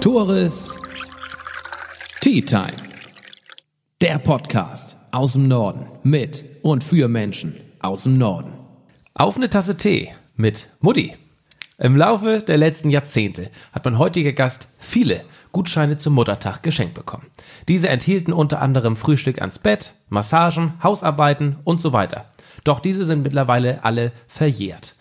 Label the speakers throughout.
Speaker 1: Tores Tea Time. Der Podcast aus dem Norden mit und für Menschen aus dem Norden.
Speaker 2: Auf eine Tasse Tee mit Mutti. Im Laufe der letzten Jahrzehnte hat mein heutiger Gast viele Gutscheine zum Muttertag geschenkt bekommen. Diese enthielten unter anderem Frühstück ans Bett, Massagen, Hausarbeiten und so weiter. Doch diese sind mittlerweile alle verjährt.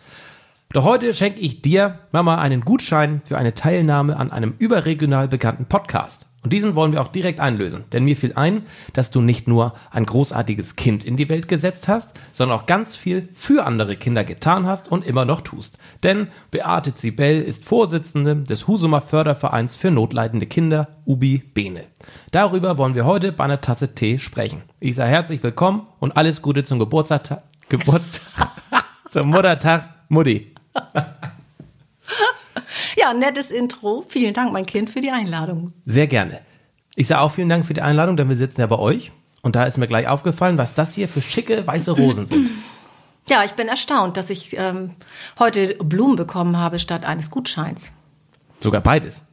Speaker 2: Doch heute schenke ich dir, Mama, einen Gutschein für eine Teilnahme an einem überregional bekannten Podcast. Und diesen wollen wir auch direkt einlösen. Denn mir fiel ein, dass du nicht nur ein großartiges Kind in die Welt gesetzt hast, sondern auch ganz viel für andere Kinder getan hast und immer noch tust. Denn Beate Zibel ist Vorsitzende des Husumer Fördervereins für notleidende Kinder, Ubi Bene. Darüber wollen wir heute bei einer Tasse Tee sprechen. Ich sage herzlich willkommen und alles Gute zum Geburtstag, Geburtstag, zum Muttertag, Mutti.
Speaker 3: Ja, nettes Intro. Vielen Dank, mein Kind, für die Einladung.
Speaker 2: Sehr gerne. Ich sage auch vielen Dank für die Einladung, denn wir sitzen ja bei euch. Und da ist mir gleich aufgefallen, was das hier für schicke weiße Rosen sind.
Speaker 3: Ja, ich bin erstaunt, dass ich ähm, heute Blumen bekommen habe statt eines Gutscheins.
Speaker 2: Sogar beides.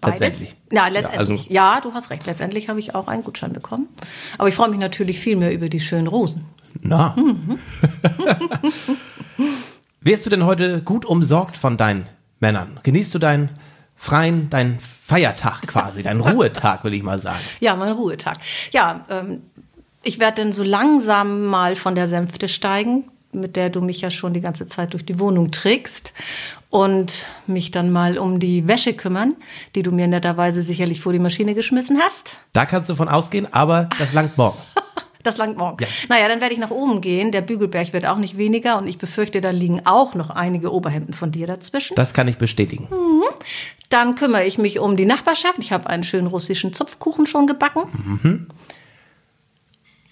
Speaker 3: Beides?
Speaker 2: Letztendlich.
Speaker 3: Ja, letztendlich.
Speaker 2: also-
Speaker 3: Ja, du hast recht. Letztendlich habe ich auch einen Gutschein bekommen. Aber ich freue mich natürlich viel mehr über die schönen Rosen.
Speaker 2: Na. Wirst du denn heute gut umsorgt von deinen Männern? Genießt du deinen freien, deinen Feiertag quasi, deinen Ruhetag, will ich mal sagen?
Speaker 3: Ja, mein Ruhetag. Ja, ähm, ich werde dann so langsam mal von der Sänfte steigen, mit der du mich ja schon die ganze Zeit durch die Wohnung trägst. Und mich dann mal um die Wäsche kümmern, die du mir netterweise sicherlich vor die Maschine geschmissen hast.
Speaker 2: Da kannst du von ausgehen, aber das langt morgen.
Speaker 3: Das langt morgen.
Speaker 2: Ja.
Speaker 3: Naja, dann werde ich nach oben gehen. Der Bügelberg wird auch nicht weniger und ich befürchte, da liegen auch noch einige Oberhemden von dir dazwischen.
Speaker 2: Das kann ich bestätigen.
Speaker 3: Dann kümmere ich mich um die Nachbarschaft. Ich habe einen schönen russischen Zupfkuchen schon gebacken.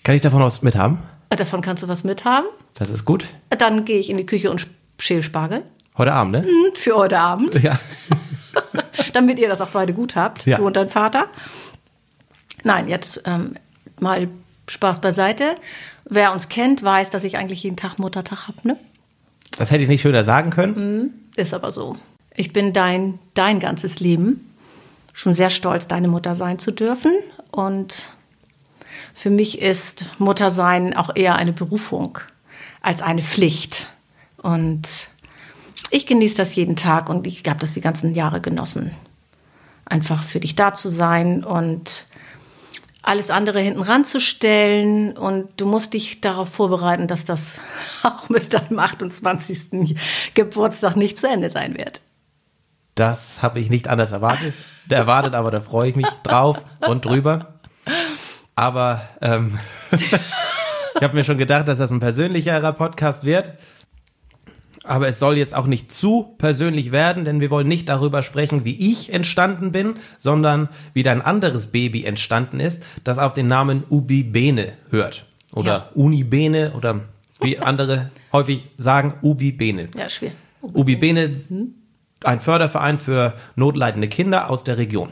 Speaker 2: Kann ich davon was mithaben?
Speaker 3: Davon kannst du was mithaben.
Speaker 2: Das ist gut.
Speaker 3: Dann gehe ich in die Küche und schäle Spargel.
Speaker 2: Heute Abend, ne?
Speaker 3: Für heute Abend.
Speaker 2: Ja.
Speaker 3: Damit ihr das auch beide gut habt,
Speaker 2: Ja.
Speaker 3: du und dein Vater. Nein, jetzt ähm, mal Spaß beiseite. Wer uns kennt, weiß, dass ich eigentlich jeden Tag Muttertag habe, ne?
Speaker 2: Das hätte ich nicht schöner sagen können.
Speaker 3: Ist aber so. Ich bin dein, dein ganzes Leben schon sehr stolz, deine Mutter sein zu dürfen. Und für mich ist Muttersein auch eher eine Berufung als eine Pflicht. Und ich genieße das jeden Tag und ich habe das die ganzen Jahre genossen. Einfach für dich da zu sein und alles andere hinten ranzustellen und du musst dich darauf vorbereiten, dass das auch mit deinem 28. Geburtstag nicht zu Ende sein wird.
Speaker 2: Das habe ich nicht anders erwartet. erwartet, aber da freue ich mich drauf und drüber. Aber ähm, ich habe mir schon gedacht, dass das ein persönlicherer Podcast wird. Aber es soll jetzt auch nicht zu persönlich werden, denn wir wollen nicht darüber sprechen, wie ich entstanden bin, sondern wie dein anderes Baby entstanden ist, das auf den Namen Ubi Bene hört. Oder
Speaker 3: Ja.
Speaker 2: Uni Bene oder wie andere häufig sagen, Ubi Bene.
Speaker 3: Ja, schwer.
Speaker 2: Ubi Bene, ein Förderverein für notleidende Kinder aus der Region.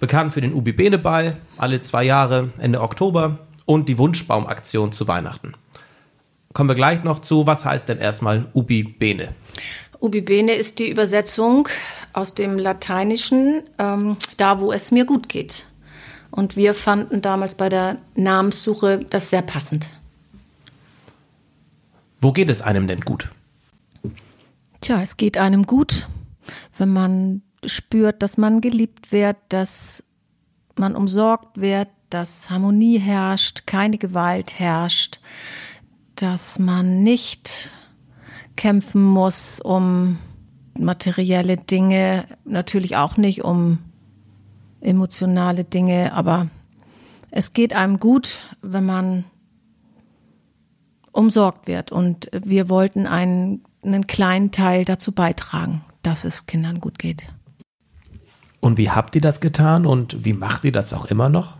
Speaker 2: Bekannt für den Ubi Bene Ball, alle zwei Jahre Ende Oktober und die Wunschbaumaktion zu Weihnachten. Kommen wir gleich noch zu, was heißt denn erstmal Ubi Bene?
Speaker 3: Ubi bene ist die Übersetzung aus dem Lateinischen, ähm, da wo es mir gut geht. Und wir fanden damals bei der Namenssuche das sehr passend.
Speaker 2: Wo geht es einem denn gut?
Speaker 3: Tja, es geht einem gut, wenn man spürt, dass man geliebt wird, dass man umsorgt wird, dass Harmonie herrscht, keine Gewalt herrscht, dass man nicht kämpfen muss um materielle Dinge, natürlich auch nicht um emotionale Dinge, aber es geht einem gut, wenn man umsorgt wird. Und wir wollten einen, einen kleinen Teil dazu beitragen, dass es Kindern gut geht.
Speaker 2: Und wie habt ihr das getan und wie macht ihr das auch immer noch?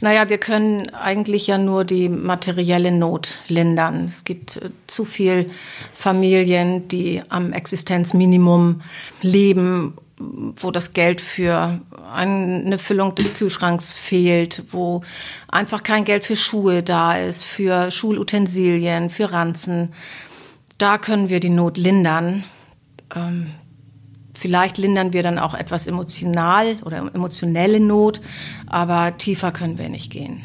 Speaker 3: Naja, wir können eigentlich ja nur die materielle Not lindern. Es gibt äh, zu viel Familien, die am Existenzminimum leben, wo das Geld für eine Füllung des Kühlschranks fehlt, wo einfach kein Geld für Schuhe da ist, für Schulutensilien, für Ranzen. Da können wir die Not lindern. Ähm, vielleicht lindern wir dann auch etwas emotional oder emotionelle Not, aber tiefer können wir nicht gehen.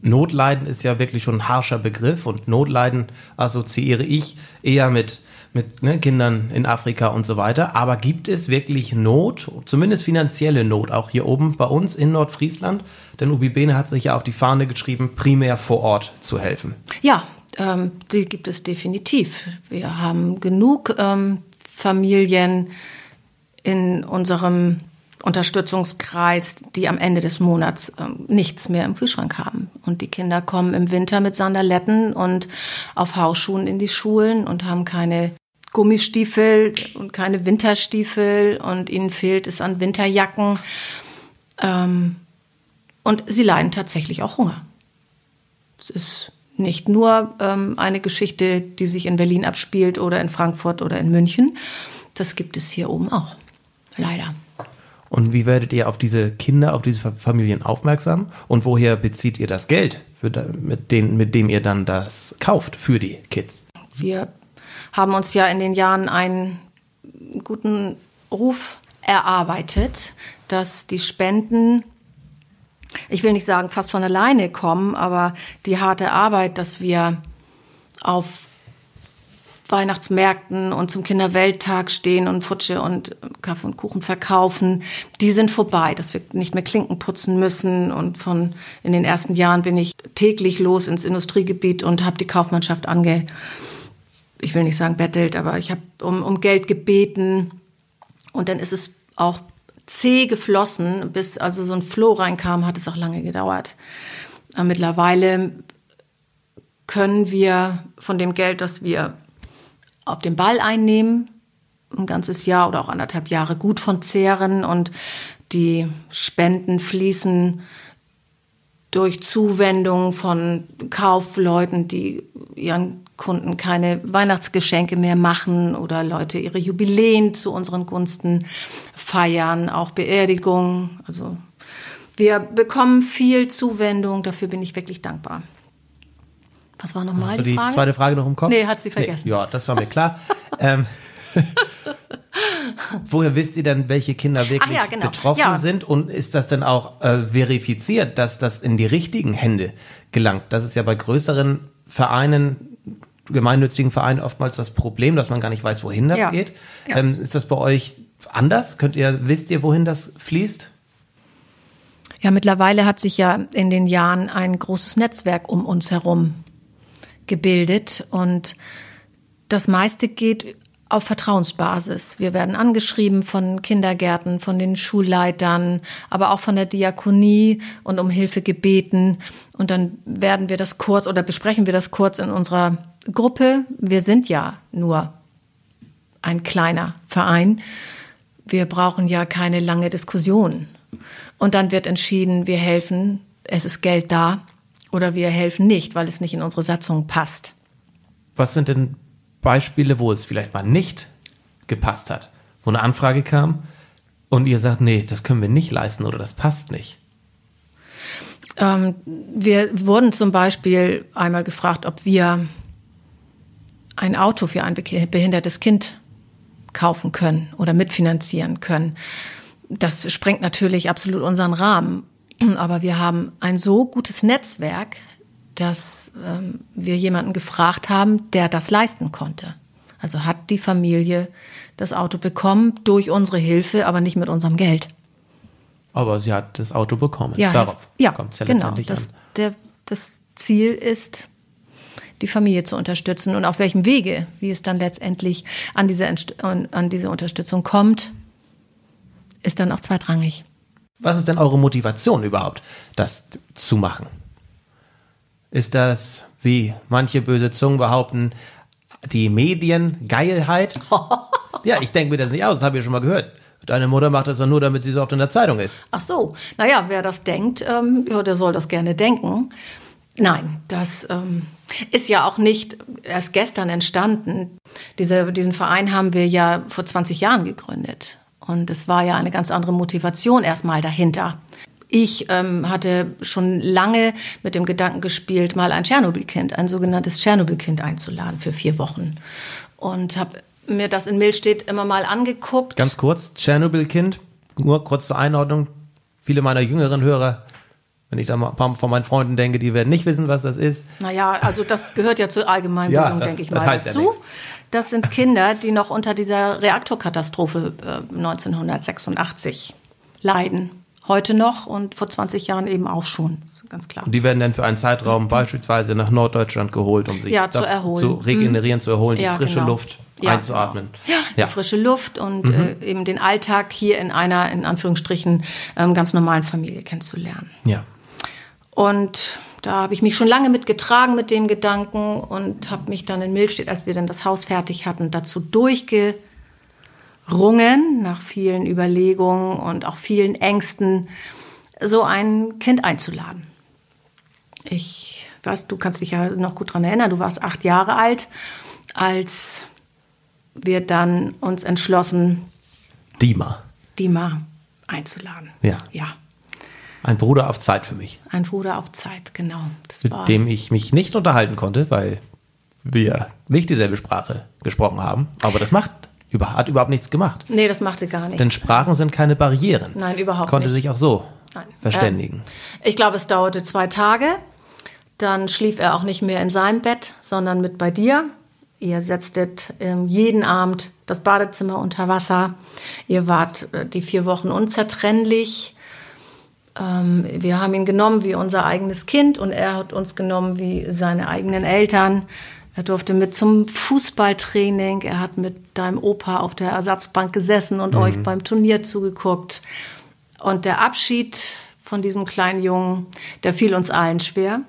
Speaker 2: Notleiden ist ja wirklich schon ein harscher Begriff und Notleiden assoziiere ich eher mit, mit ne, Kindern in Afrika und so weiter. Aber gibt es wirklich Not, zumindest finanzielle Not, auch hier oben bei uns in Nordfriesland? Denn Ubi Bene hat sich ja auf die Fahne geschrieben, primär vor Ort zu helfen.
Speaker 3: Ja, ähm, die gibt es definitiv. Wir haben genug ähm, Familien in unserem Unterstützungskreis, die am Ende des Monats ähm, nichts mehr im Kühlschrank haben. Und die Kinder kommen im Winter mit Sandaletten und auf Hausschuhen in die Schulen und haben keine Gummistiefel und keine Winterstiefel und ihnen fehlt es an Winterjacken. Ähm, und sie leiden tatsächlich auch Hunger. Es ist nicht nur ähm, eine Geschichte, die sich in Berlin abspielt oder in Frankfurt oder in München. Das gibt es hier oben auch. Leider.
Speaker 2: Und wie werdet ihr auf diese Kinder, auf diese Familien aufmerksam? Und woher bezieht ihr das Geld, da, mit, den, mit dem ihr dann das kauft für die Kids?
Speaker 3: Wir haben uns ja in den Jahren einen guten Ruf erarbeitet, dass die Spenden, ich will nicht sagen fast von alleine kommen, aber die harte Arbeit, dass wir auf Weihnachtsmärkten und zum Kinderwelttag stehen und Futsche und Kaffee und Kuchen verkaufen, die sind vorbei, dass wir nicht mehr Klinken putzen müssen. Und von in den ersten Jahren bin ich täglich los ins Industriegebiet und habe die Kaufmannschaft ange, ich will nicht sagen bettelt, aber ich habe um, um Geld gebeten. Und dann ist es auch zäh geflossen, bis also so ein Floh reinkam, hat es auch lange gedauert. Aber mittlerweile können wir von dem Geld, das wir auf den Ball einnehmen, ein ganzes Jahr oder auch anderthalb Jahre gut von zehren und die Spenden fließen durch Zuwendung von Kaufleuten, die ihren Kunden keine Weihnachtsgeschenke mehr machen oder Leute ihre Jubiläen zu unseren Gunsten feiern, auch Beerdigungen. Also wir bekommen viel Zuwendung, dafür bin ich wirklich dankbar. Was war nochmal
Speaker 2: die, die Frage? zweite Frage noch im Kopf?
Speaker 3: Nee, hat sie vergessen.
Speaker 2: Nee, ja, das war mir klar. ähm, woher wisst ihr denn, welche Kinder wirklich ja, genau. betroffen ja. sind? Und ist das denn auch äh, verifiziert, dass das in die richtigen Hände gelangt? Das ist ja bei größeren Vereinen, gemeinnützigen Vereinen oftmals das Problem, dass man gar nicht weiß, wohin das ja. geht. Ähm, ist das bei euch anders? Könnt ihr, wisst ihr, wohin das fließt?
Speaker 3: Ja, mittlerweile hat sich ja in den Jahren ein großes Netzwerk um uns herum gebildet und das meiste geht auf Vertrauensbasis. Wir werden angeschrieben von Kindergärten, von den Schulleitern, aber auch von der Diakonie und um Hilfe gebeten. Und dann werden wir das kurz oder besprechen wir das kurz in unserer Gruppe. Wir sind ja nur ein kleiner Verein. Wir brauchen ja keine lange Diskussion. Und dann wird entschieden, wir helfen, es ist Geld da oder wir helfen nicht, weil es nicht in unsere Satzung passt.
Speaker 2: Was sind denn Beispiele, wo es vielleicht mal nicht gepasst hat? Wo eine Anfrage kam und ihr sagt, nee, das können wir nicht leisten oder das passt nicht?
Speaker 3: Ähm, wir wurden zum Beispiel einmal gefragt, ob wir ein Auto für ein behindertes Kind kaufen können oder mitfinanzieren können. Das sprengt natürlich absolut unseren Rahmen. Aber wir haben ein so gutes Netzwerk, dass ähm, wir jemanden gefragt haben, der das leisten konnte. Also hat die Familie das Auto bekommen durch unsere Hilfe, aber nicht mit unserem Geld.
Speaker 2: Aber sie hat das Auto bekommen.
Speaker 3: Ja, Darauf ja, kommt es ja genau, letztendlich das, an. Der, das Ziel ist, die Familie zu unterstützen und auf welchem Wege, wie es dann letztendlich an diese, an diese Unterstützung kommt, ist dann auch zweitrangig.
Speaker 2: Was ist denn eure Motivation überhaupt, das zu machen? Ist das, wie manche böse Zungen behaupten, die Mediengeilheit? ja, ich denke mir das nicht aus, das habe ich schon mal gehört. Deine Mutter macht das doch nur, damit sie so oft in der Zeitung ist.
Speaker 3: Ach so, naja, wer das denkt, ähm, ja, der soll das gerne denken. Nein, das ähm, ist ja auch nicht erst gestern entstanden. Diese, diesen Verein haben wir ja vor 20 Jahren gegründet. Und es war ja eine ganz andere Motivation erstmal dahinter. Ich ähm, hatte schon lange mit dem Gedanken gespielt, mal ein Tschernobyl-Kind, ein sogenanntes Tschernobyl-Kind einzuladen für vier Wochen. Und habe mir das in Millstedt immer mal angeguckt.
Speaker 2: Ganz kurz, Tschernobyl-Kind, nur kurz zur Einordnung. Viele meiner jüngeren Hörer, wenn ich da mal von meinen Freunden denke, die werden nicht wissen, was das ist.
Speaker 3: Naja, also das gehört ja zur Allgemeinbildung,
Speaker 2: Ja,
Speaker 3: denke ich mal,
Speaker 2: ja
Speaker 3: dazu.
Speaker 2: nichts.
Speaker 3: das sind Kinder, die noch unter dieser Reaktorkatastrophe äh, 1986 leiden. Heute noch und vor 20 Jahren eben auch schon. Ganz klar.
Speaker 2: Und die werden dann für einen Zeitraum beispielsweise nach Norddeutschland geholt, um sich
Speaker 3: Ja, zu
Speaker 2: zu regenerieren, zu erholen,
Speaker 3: Ja,
Speaker 2: die frische
Speaker 3: genau.
Speaker 2: Luft
Speaker 3: Ja,
Speaker 2: einzuatmen.
Speaker 3: Die frische Luft und äh, eben den Alltag hier in einer, in Anführungsstrichen, ähm, ganz normalen Familie kennenzulernen.
Speaker 2: ja.
Speaker 3: Und da habe ich mich schon lange mit getragen mit dem Gedanken und habe mich dann in Milstedt, als wir dann das Haus fertig hatten, dazu durchgerungen, nach vielen Überlegungen und auch vielen Ängsten, so ein Kind einzuladen. Ich weiß, du kannst dich ja noch gut daran erinnern, du warst acht Jahre alt, als wir dann uns entschlossen,
Speaker 2: Dima.
Speaker 3: Dima einzuladen.
Speaker 2: Ja.
Speaker 3: Ja,
Speaker 2: Ein Bruder auf Zeit für mich,
Speaker 3: ein Bruder auf Zeit, genau. Das
Speaker 2: mit dem ich mich nicht unterhalten konnte, weil wir nicht dieselbe Sprache gesprochen haben. Aber das macht, über, hat überhaupt nichts gemacht.
Speaker 3: Nee, das machte gar nichts.
Speaker 2: Denn Sprachen sind keine Barrieren.
Speaker 3: Nein, überhaupt
Speaker 2: Konnte
Speaker 3: nicht.
Speaker 2: sich auch so
Speaker 3: Nein.
Speaker 2: verständigen.
Speaker 3: Ähm, ich glaube, es dauerte zwei Tage. Dann schlief er auch nicht mehr in seinem Bett, sondern mit bei dir. Ihr setztet ähm, jeden Abend das Badezimmer unter Wasser. Ihr wart äh, die vier Wochen unzertrennlich. Ähm, wir haben ihn genommen wie unser eigenes Kind und er hat uns genommen wie seine eigenen Eltern. Er durfte mit zum Fußballtraining. Er hat mit deinem Opa auf der Ersatzbank gesessen und euch beim Turnier zugeguckt. Und der Abschied von diesem kleinen Jungen, der fiel uns allen schwer.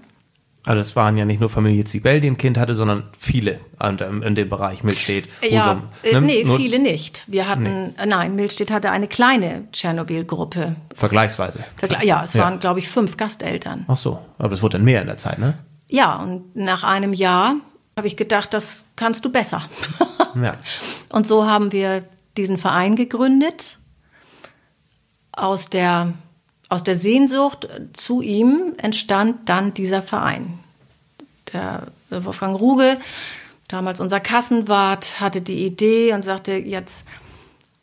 Speaker 2: Also es waren ja nicht nur Familie Zibel, die ein Kind hatte, sondern viele in dem Bereich Milstedt.
Speaker 3: Ja, äh,
Speaker 2: ne?
Speaker 3: nee,
Speaker 2: Nur
Speaker 3: viele nicht. Wir hatten, äh, nein, Milstedt hatte eine kleine Tschernobyl-Gruppe.
Speaker 2: Vergleichsweise.
Speaker 3: Vergle- Ja, es
Speaker 2: Ja.
Speaker 3: waren, glaube ich, fünf Gasteltern.
Speaker 2: Ach so, aber das wurde dann mehr in der Zeit, ne?
Speaker 3: Ja, und nach einem Jahr habe ich gedacht, das kannst du besser.
Speaker 2: Ja.
Speaker 3: Und so haben wir diesen Verein gegründet. Aus der, aus der Sehnsucht zu ihm entstand dann dieser Verein. Der Wolfgang Ruge, damals unser Kassenwart, hatte die Idee und sagte, jetzt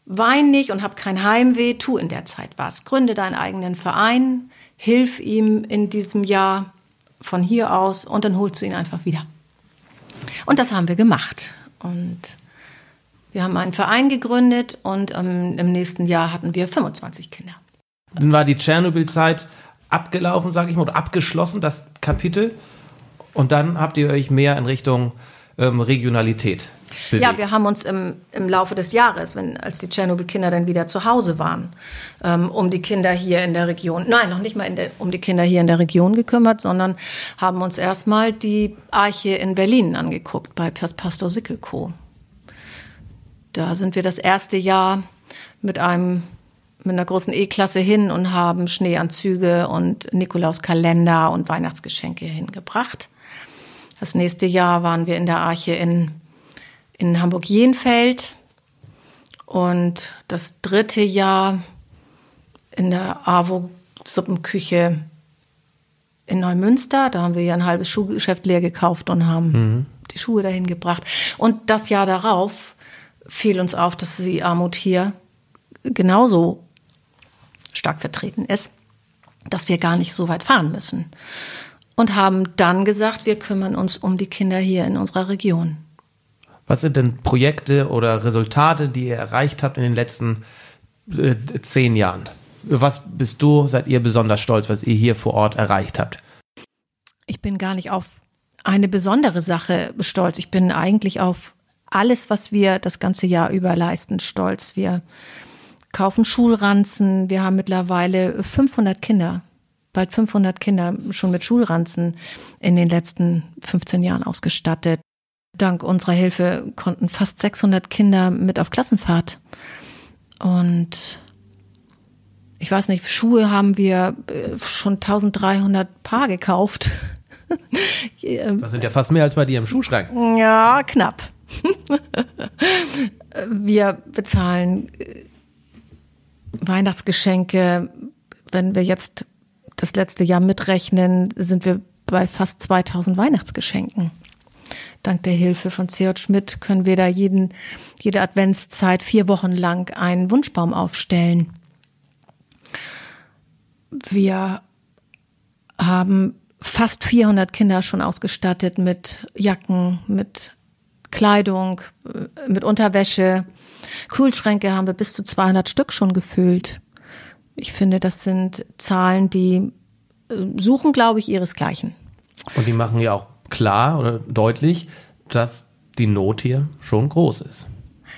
Speaker 3: wein nicht und hab kein Heimweh, tu in der Zeit was. Gründe deinen eigenen Verein, hilf ihm in diesem Jahr von hier aus und dann holst du ihn einfach wieder. Und das haben wir gemacht. Und wir haben einen Verein gegründet und ähm, im nächsten Jahr hatten wir 25 Kinder.
Speaker 2: Dann war die Tschernobyl-Zeit abgelaufen, sage ich mal, oder abgeschlossen, das Kapitel. Und dann habt ihr euch mehr in Richtung ähm, Regionalität bewegt.
Speaker 3: Ja, wir haben uns im, im Laufe des Jahres, wenn, als die Tschernobyl-Kinder dann wieder zu Hause waren, ähm, um die Kinder hier in der Region, nein, noch nicht mal in der, um die Kinder hier in der Region gekümmert, sondern haben uns erstmal die Arche in Berlin angeguckt, bei Pas- Pastor Sickelko. Da sind wir das erste Jahr mit einem mit einer großen E-Klasse hin und haben Schneeanzüge und Nikolauskalender und Weihnachtsgeschenke hingebracht. Das nächste Jahr waren wir in der Arche in, in Hamburg-Jenfeld und das dritte Jahr in der AWO-Suppenküche in Neumünster. Da haben wir ja ein halbes Schuhgeschäft leer gekauft und haben die Schuhe dahin gebracht. Und das Jahr darauf fiel uns auf, dass die Armut hier genauso stark vertreten ist, dass wir gar nicht so weit fahren müssen. Und haben dann gesagt, wir kümmern uns um die Kinder hier in unserer Region.
Speaker 2: Was sind denn Projekte oder Resultate, die ihr erreicht habt in den letzten äh, zehn Jahren? Was bist du, seid ihr besonders stolz, was ihr hier vor Ort erreicht habt?
Speaker 3: Ich bin gar nicht auf eine besondere Sache stolz. Ich bin eigentlich auf alles, was wir das ganze Jahr über leisten, stolz. Wir kaufen Schulranzen. Wir haben mittlerweile 500 Kinder, bald 500 Kinder schon mit Schulranzen in den letzten 15 Jahren ausgestattet. Dank unserer Hilfe konnten fast 600 Kinder mit auf Klassenfahrt. Und ich weiß nicht, Schuhe haben wir äh, schon 1300 Paar gekauft.
Speaker 2: Das sind ja fast mehr als bei dir im Schuhschrank.
Speaker 3: Ja, knapp. wir bezahlen äh, Weihnachtsgeschenke. Wenn wir jetzt das letzte Jahr mitrechnen, sind wir bei fast 2000 Weihnachtsgeschenken. Dank der Hilfe von C.J. Schmidt können wir da jeden, jede Adventszeit vier Wochen lang einen Wunschbaum aufstellen. Wir haben fast 400 Kinder schon ausgestattet mit Jacken, mit Kleidung, äh, mit Unterwäsche. Kühlschränke haben wir bis zu 200 Stück schon gefüllt. Ich finde, das sind Zahlen, die äh, suchen, glaube ich, ihresgleichen.
Speaker 2: Und die machen ja auch klar oder deutlich, dass die Not hier schon groß ist.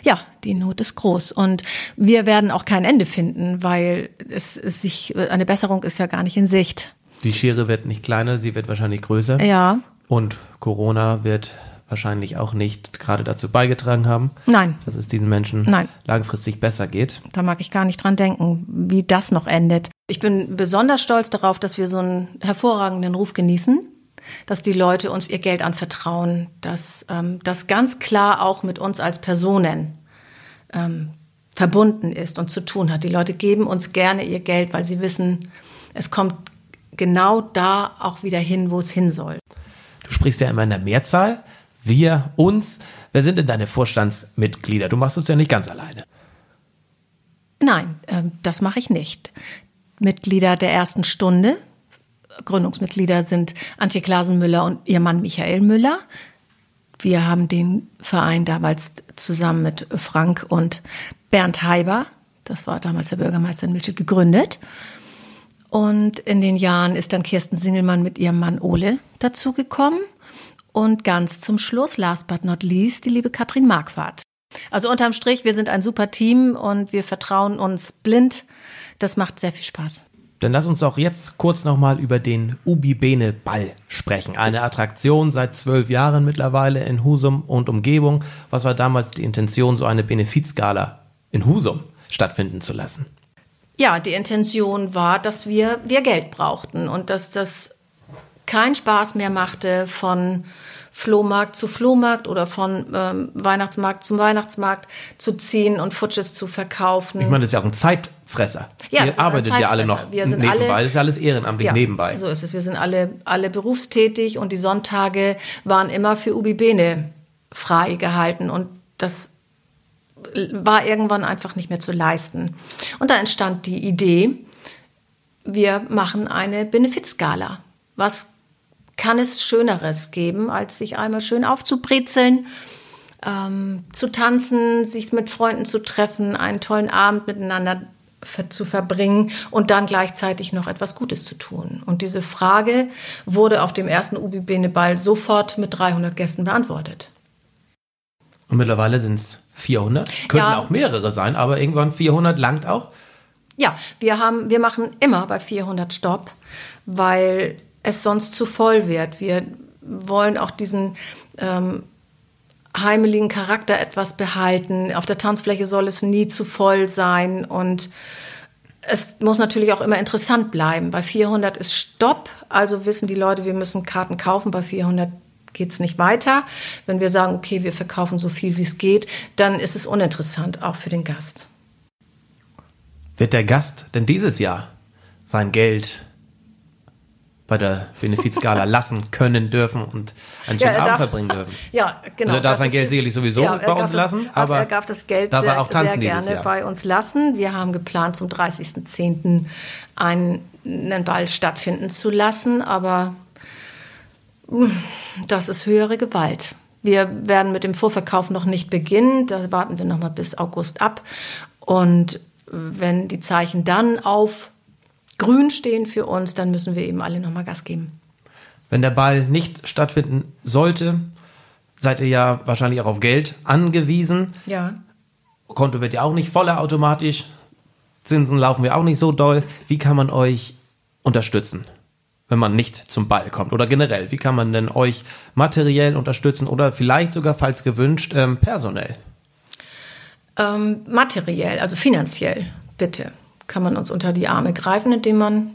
Speaker 3: Ja, die Not ist groß und wir werden auch kein Ende finden, weil es, es sich eine Besserung ist ja gar nicht in Sicht.
Speaker 2: Die Schere wird nicht kleiner, sie wird wahrscheinlich größer.
Speaker 3: Ja.
Speaker 2: Und Corona wird wahrscheinlich auch nicht gerade dazu beigetragen haben,
Speaker 3: Nein.
Speaker 2: dass es diesen Menschen
Speaker 3: Nein.
Speaker 2: langfristig besser geht.
Speaker 3: Da mag ich gar nicht dran denken, wie das noch endet. Ich bin besonders stolz darauf, dass wir so einen hervorragenden Ruf genießen, dass die Leute uns ihr Geld anvertrauen, dass ähm, das ganz klar auch mit uns als Personen ähm, verbunden ist und zu tun hat. Die Leute geben uns gerne ihr Geld, weil sie wissen, es kommt genau da auch wieder hin, wo es hin soll.
Speaker 2: Du sprichst ja immer in der Mehrzahl. Wir, uns. Wer sind denn deine Vorstandsmitglieder? Du machst es ja nicht ganz alleine.
Speaker 3: Nein, ähm, das mache ich nicht. Mitglieder der ersten Stunde, Gründungsmitglieder sind Antje Klasenmüller und ihr Mann Michael Müller. Wir haben den Verein damals zusammen mit Frank und Bernd Heiber, das war damals der Bürgermeister in Milchig, gegründet. Und in den Jahren ist dann Kirsten Singelmann mit ihrem Mann Ole dazugekommen. Und ganz zum Schluss, last but not least, die liebe Katrin Marquardt. Also unterm Strich, wir sind ein super Team und wir vertrauen uns blind. Das macht sehr viel Spaß.
Speaker 2: Dann lass uns auch jetzt kurz nochmal über den Ubi-Bene Ball sprechen. Eine Attraktion seit zwölf Jahren mittlerweile in Husum und Umgebung. Was war damals die Intention, so eine Benefizgala in Husum stattfinden zu lassen?
Speaker 3: Ja, die Intention war, dass wir, wir Geld brauchten und dass das keinen Spaß mehr machte, von Flohmarkt zu Flohmarkt oder von ähm, Weihnachtsmarkt zum Weihnachtsmarkt zu ziehen und Futsches zu verkaufen.
Speaker 2: Ich meine, das ist ja auch ein Zeitfresser.
Speaker 3: Ja,
Speaker 2: Ihr arbeitet ja alle noch
Speaker 3: wir sind
Speaker 2: nebenbei.
Speaker 3: Alle,
Speaker 2: das ist ja alles ehrenamtlich
Speaker 3: ja,
Speaker 2: nebenbei.
Speaker 3: So ist es. Wir sind alle, alle berufstätig und die Sonntage waren immer für Ubi Bene frei gehalten und das war irgendwann einfach nicht mehr zu leisten. Und da entstand die Idee, wir machen eine Benefizgala. Was kann es Schöneres geben, als sich einmal schön aufzubrezeln, ähm, zu tanzen, sich mit Freunden zu treffen, einen tollen Abend miteinander zu verbringen und dann gleichzeitig noch etwas Gutes zu tun. Und diese Frage wurde auf dem ersten Ubi Bene Ball sofort mit 300 Gästen beantwortet.
Speaker 2: Und mittlerweile sind es 400. Könnten
Speaker 3: Ja.
Speaker 2: auch mehrere sein, aber irgendwann 400 langt auch.
Speaker 3: Ja, wir haben, wir machen immer bei 400 Stopp, weil es sonst zu voll wird. Wir wollen auch diesen ähm, heimeligen Charakter etwas behalten. Auf der Tanzfläche soll es nie zu voll sein und es muss natürlich auch immer interessant bleiben. Bei 400 ist Stopp, also wissen die Leute, wir müssen Karten kaufen. Bei 400 geht es nicht weiter. Wenn wir sagen, okay, wir verkaufen so viel wie es geht, dann ist es uninteressant, auch für den Gast.
Speaker 2: Wird der Gast denn dieses Jahr sein Geld bei der Benefizgala lassen können dürfen und einen schönen
Speaker 3: er
Speaker 2: Abend
Speaker 3: darf-
Speaker 2: verbringen dürfen?
Speaker 3: Ja, genau.
Speaker 2: Also er darf sein Geld
Speaker 3: das-
Speaker 2: sicherlich sowieso
Speaker 3: er
Speaker 2: bei uns
Speaker 3: das,
Speaker 2: lassen,
Speaker 3: aber er darf das Geld
Speaker 2: darf
Speaker 3: sehr, sehr gerne bei uns lassen. Wir haben geplant, zum 30.10. einen, einen Ball stattfinden zu lassen, aber mm, das ist höhere Gewalt. Wir werden mit dem Vorverkauf noch nicht beginnen. Da warten wir noch mal bis August ab. Und wenn die Zeichen dann auf grün stehen für uns, dann müssen wir eben alle noch mal Gas geben.
Speaker 2: Wenn der Ball nicht stattfinden sollte, seid ihr ja wahrscheinlich auch auf Geld angewiesen.
Speaker 3: Ja.
Speaker 2: Konto wird ja auch nicht voller automatisch. Zinsen laufen ja auch nicht so doll. Wie kann man euch unterstützen, wenn man nicht zum Ball kommt? Oder generell, wie kann man denn euch materiell unterstützen oder vielleicht sogar, falls gewünscht, ähm, personell?
Speaker 3: Ähm, materiell, also finanziell, bitte, kann man uns unter die Arme greifen, indem man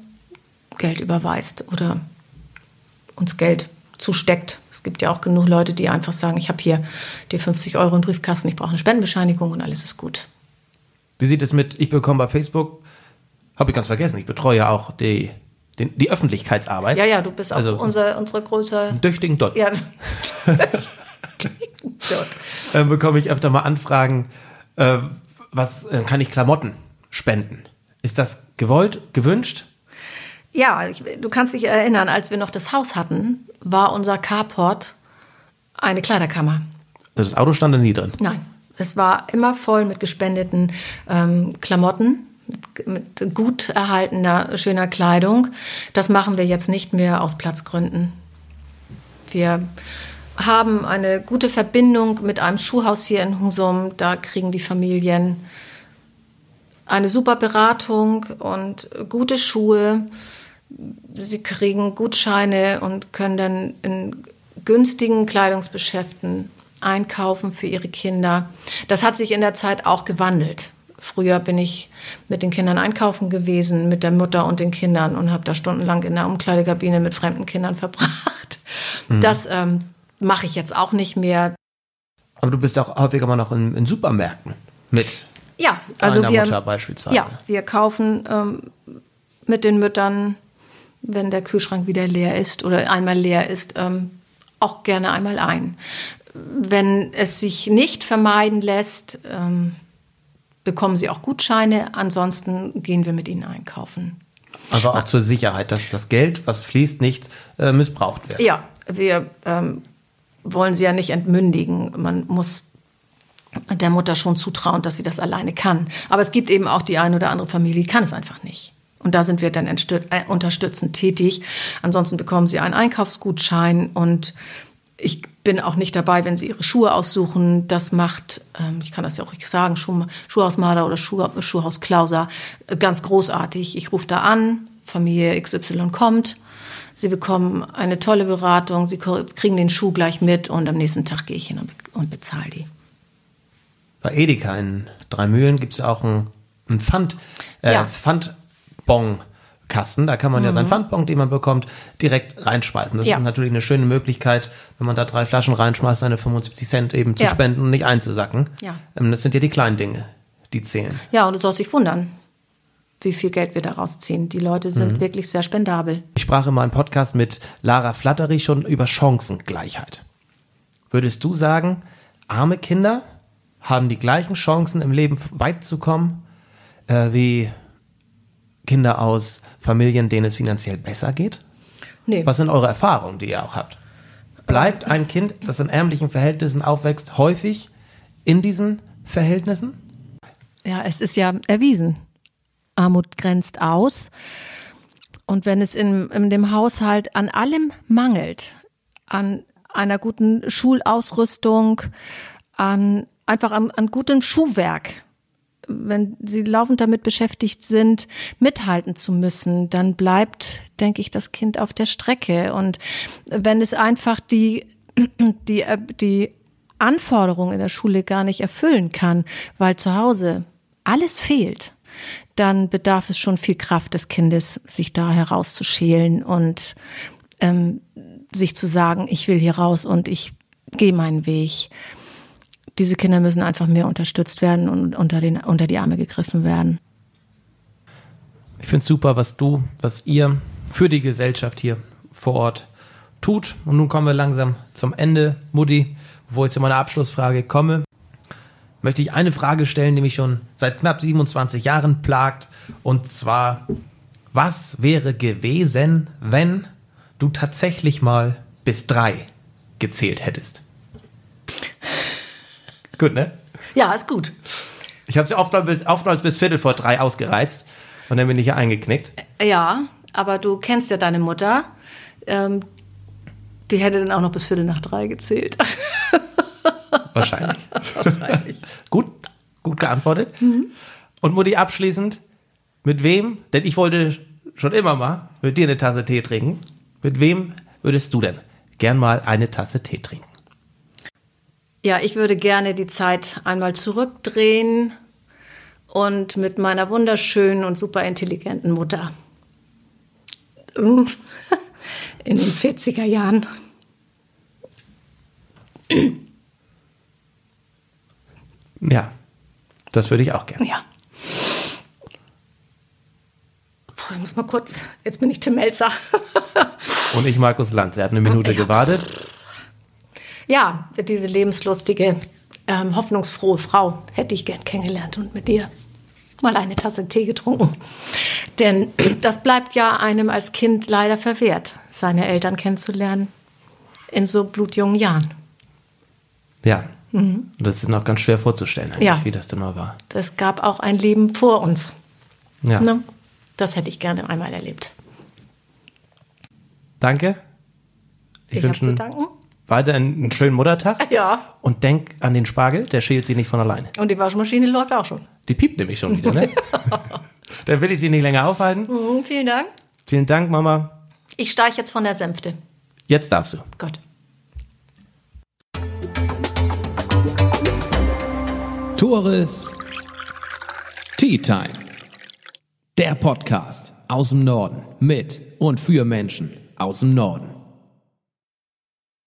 Speaker 3: Geld überweist oder uns Geld zusteckt. Es gibt ja auch genug Leute, die einfach sagen, ich habe hier die 50 Euro im Briefkasten, ich brauche eine Spendenbescheinigung und alles ist gut.
Speaker 2: Wie sieht es mit, ich bekomme bei Facebook, habe ich ganz vergessen, ich betreue ja auch die, den, die Öffentlichkeitsarbeit.
Speaker 3: Ja, ja, du bist auch
Speaker 2: Also-
Speaker 3: unser, unsere größte.
Speaker 2: Düchtigen Dot.
Speaker 3: Ja. Dort.
Speaker 2: äh, bekomme ich öfter mal Anfragen, äh, was äh, kann ich Klamotten spenden? Ist das gewollt, gewünscht?
Speaker 3: Ja, ich, du kannst dich erinnern, als wir noch das Haus hatten, war unser Carport eine Kleiderkammer.
Speaker 2: Das Auto stand da nie drin.
Speaker 3: Nein, es war immer voll mit gespendeten ähm, Klamotten, mit, mit gut erhaltener, schöner Kleidung. Das machen wir jetzt nicht mehr aus Platzgründen. Wir haben eine gute Verbindung mit einem Schuhhaus hier in Husum. Da kriegen die Familien eine super Beratung und gute Schuhe. Sie kriegen Gutscheine und können dann in günstigen Kleidungsgeschäften einkaufen für ihre Kinder. Das hat sich in der Zeit auch gewandelt. Früher bin ich mit den Kindern einkaufen gewesen, mit der Mutter und den Kindern und habe da stundenlang in der Umkleidekabine mit fremden Kindern verbracht. Das ähm, mache ich jetzt auch nicht mehr.
Speaker 2: Aber du bist auch häufiger mal noch in, in Supermärkten mit
Speaker 3: Ja, also
Speaker 2: einer
Speaker 3: wir,
Speaker 2: Mutter beispielsweise.
Speaker 3: ja, wir kaufen ähm, mit den Müttern, wenn der Kühlschrank wieder leer ist oder einmal leer ist, ähm, auch gerne einmal ein. Wenn es sich nicht vermeiden lässt, ähm, bekommen sie auch Gutscheine. Ansonsten gehen wir mit ihnen einkaufen.
Speaker 2: Aber auch zur Sicherheit, dass das Geld, was fließt, nicht äh, missbraucht wird.
Speaker 3: Ja, wir ähm, wollen sie ja nicht entmündigen. Man muss der Mutter schon zutrauen, dass sie das alleine kann. Aber es gibt eben auch die eine oder andere Familie, die kann es einfach nicht. Und da sind wir dann äh, unterstützend tätig. Ansonsten bekommen sie einen Einkaufsgutschein und ich bin auch nicht dabei, wenn sie ihre Schuhe aussuchen. Das macht, ähm, ich kann das ja auch nicht sagen, Schuh, Schuhhaus Marder oder Schuh, Schuhhaus Klauser, äh, ganz großartig. Ich rufe da an, Familie XY kommt. Sie bekommen eine tolle Beratung, sie kriegen den Schuh gleich mit und am nächsten Tag gehe ich hin und bezahle die.
Speaker 2: Bei Edeka in Dreimühlen gibt es auch einen, einen Pfand, äh,
Speaker 3: Ja.
Speaker 2: Pfandbon-Kasten. Da kann man ja seinen Pfandbon, den man bekommt, direkt reinschmeißen. Das
Speaker 3: Ja.
Speaker 2: ist natürlich eine schöne Möglichkeit, wenn man da drei Flaschen reinschmeißt, seine 75 Cent eben zu
Speaker 3: Ja.
Speaker 2: spenden und nicht einzusacken.
Speaker 3: Ja.
Speaker 2: Ähm, das sind ja die kleinen Dinge, die zählen.
Speaker 3: Ja, und du sollst dich wundern, wie viel Geld wir daraus ziehen. Die Leute sind wirklich sehr spendabel.
Speaker 2: Ich sprach in meinem Podcast mit Lara Flattery schon über Chancengleichheit. Würdest du sagen, arme Kinder haben die gleichen Chancen im Leben weit zu kommen äh, wie Kinder aus Familien, denen es finanziell besser geht?
Speaker 3: Nee.
Speaker 2: Was sind eure Erfahrungen, die ihr auch habt? Bleibt ein Kind, das in ärmlichen Verhältnissen aufwächst, häufig in diesen Verhältnissen?
Speaker 3: Ja, es ist ja erwiesen. Armut grenzt aus. Und wenn es in, in dem Haushalt an allem mangelt, an einer guten Schulausrüstung, an einfach an, an gutem Schuhwerk, wenn sie laufend damit beschäftigt sind, mithalten zu müssen, dann bleibt, denke ich, das Kind auf der Strecke. Und wenn es einfach die, die, äh, die Anforderungen in der Schule gar nicht erfüllen kann, weil zu Hause alles fehlt, dann bedarf es schon viel Kraft des Kindes, sich da herauszuschälen und ähm, sich zu sagen, ich will hier raus und ich gehe meinen Weg. Diese Kinder müssen einfach mehr unterstützt werden und unter, den, unter die Arme gegriffen werden.
Speaker 2: Ich finde es super, was du, was ihr für die Gesellschaft hier vor Ort tut. Und nun kommen wir langsam zum Ende, Mutti. Bevor ich zu meiner Abschlussfrage komme, möchte ich eine Frage stellen, die mich schon seit knapp 27 Jahren plagt. Und zwar, was wäre gewesen, wenn du tatsächlich mal bis drei gezählt hättest? Gut, ne?
Speaker 3: Ja, ist gut.
Speaker 2: Ich habe ja oftmals, oftmals bis Viertel vor drei ausgereizt und dann bin ich ja eingeknickt.
Speaker 3: Ja, aber du kennst ja deine Mutter. Ähm, die hätte dann auch noch bis Viertel nach drei gezählt.
Speaker 2: Wahrscheinlich. gut, gut geantwortet. Und Mutti, abschließend, mit wem, denn ich wollte schon immer mal mit dir eine Tasse Tee trinken, mit wem würdest du denn gern mal eine Tasse Tee trinken?
Speaker 3: Ja, ich würde gerne die Zeit einmal zurückdrehen und mit meiner wunderschönen und super intelligenten Mutter in den 40er Jahren.
Speaker 2: Ja, das würde ich auch gerne.
Speaker 3: Ja. Puh, ich muss mal kurz, jetzt bin ich Tim Melzer.
Speaker 2: Und ich Markus Lanz. Er hat eine Minute gewartet.
Speaker 3: Ja, diese lebenslustige, ähm, hoffnungsfrohe Frau hätte ich gern kennengelernt und mit ihr mal eine Tasse Tee getrunken. Denn das bleibt ja einem als Kind leider verwehrt, seine Eltern kennenzulernen in so blutjungen Jahren.
Speaker 2: Ja. Und das ist noch ganz schwer vorzustellen, eigentlich,
Speaker 3: Ja.
Speaker 2: wie das denn mal war.
Speaker 3: Es gab auch ein Leben vor uns.
Speaker 2: Ja.
Speaker 3: Ne? Das hätte ich gerne einmal erlebt.
Speaker 2: Danke. Ich,
Speaker 3: Ich habe
Speaker 2: wünsche
Speaker 3: zu
Speaker 2: Ihnen
Speaker 3: danken.
Speaker 2: Weiter einen, einen schönen Muttertag.
Speaker 3: Ja.
Speaker 2: Und denk an den Spargel, der schält sie nicht von alleine.
Speaker 3: Und die Waschmaschine läuft auch schon.
Speaker 2: Die piept nämlich schon wieder, ne? Dann will ich sie nicht länger aufhalten.
Speaker 3: Mhm, vielen Dank.
Speaker 2: Vielen Dank, Mama.
Speaker 3: Ich steige jetzt von der Sänfte.
Speaker 2: Jetzt darfst du.
Speaker 3: Gott.
Speaker 1: Tores Tea Time. Der Podcast aus dem Norden mit und für Menschen aus dem Norden.